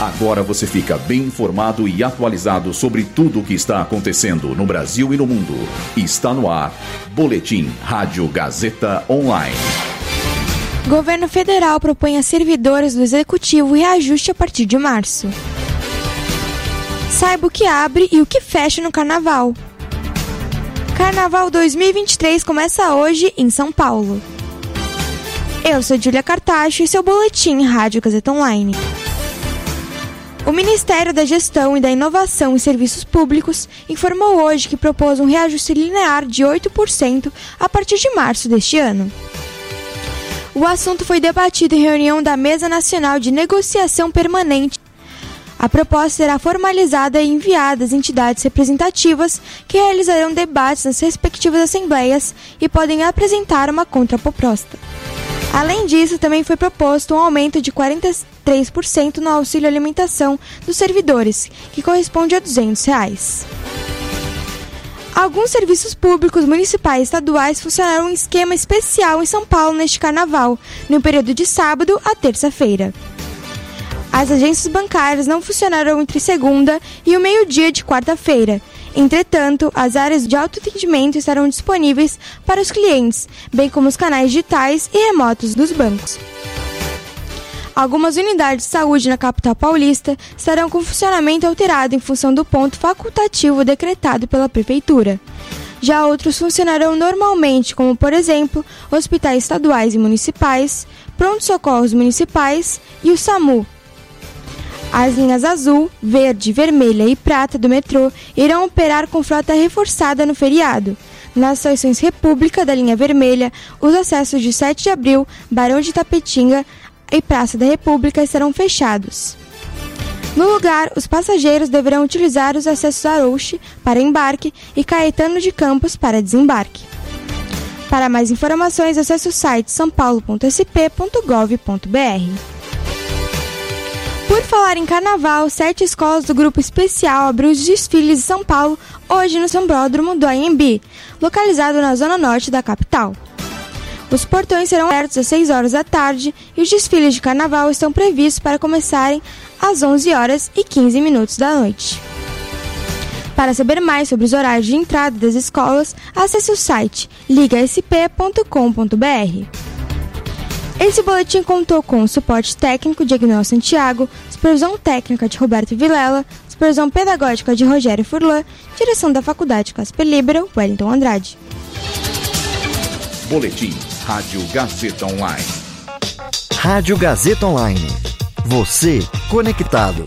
Agora você fica bem informado e atualizado sobre tudo o que está acontecendo no Brasil e no mundo. Está no ar. Boletim Rádio Gazeta Online. Governo federal propõe a servidores do executivo reajuste a partir de março. Saiba o que abre e o que fecha no carnaval. Carnaval 2023 começa hoje em São Paulo. Eu sou Julia Cartacho e seu boletim Rádio Gazeta Online. O Ministério da Gestão e da Inovação em Serviços Públicos informou hoje que propôs um reajuste linear de 8% a partir de março deste ano. O assunto foi debatido em reunião da Mesa Nacional de Negociação Permanente. A proposta será formalizada e enviada às entidades representativas que realizarão debates nas respectivas assembleias e podem apresentar uma contraproposta. Além disso, também foi proposto um aumento de 43% no auxílio alimentação dos servidores, que corresponde a 200 reais. Alguns serviços públicos municipais e estaduais funcionaram um esquema especial em São Paulo neste carnaval, no período de sábado a terça-feira. As agências bancárias não funcionaram entre segunda e o meio-dia de quarta-feira, Entretanto, as áreas de autoatendimento estarão disponíveis para os clientes, bem como os canais digitais e remotos dos bancos. Algumas unidades de saúde na capital paulista estarão com funcionamento alterado em função do ponto facultativo decretado pela prefeitura. Já outros funcionarão normalmente, como por exemplo, hospitais estaduais e municipais, pronto-socorros municipais e o SAMU, as linhas azul, verde, vermelha e prata do metrô irão operar com frota reforçada no feriado. Nas estações República da linha vermelha, os acessos de 7 de abril, Barão de Tapetinga e Praça da República estarão fechados. No lugar, os passageiros deverão utilizar os acessos Arouche para embarque e Caetano de Campos para desembarque. Para mais informações, acesse o site sãopaulo.sp.gov.br. Por falar em carnaval, sete escolas do grupo especial abriu os desfiles de São Paulo hoje no Sambródromo do AMB, localizado na zona norte da capital. Os portões serão abertos às 6 horas da tarde e os desfiles de carnaval estão previstos para começarem às 11 horas e 15 minutos da noite. Para saber mais sobre os horários de entrada das escolas, acesse o site ligasp.com.br. Esse boletim contou com o suporte técnico de Agnel Santiago, supervisão técnica de Roberto Vilela, supervisão pedagógica de Rogério Furlan, direção da Faculdade Casper Libero, Wellington Andrade. Boletim Rádio Gazeta Online. Rádio Gazeta Online. Você conectado.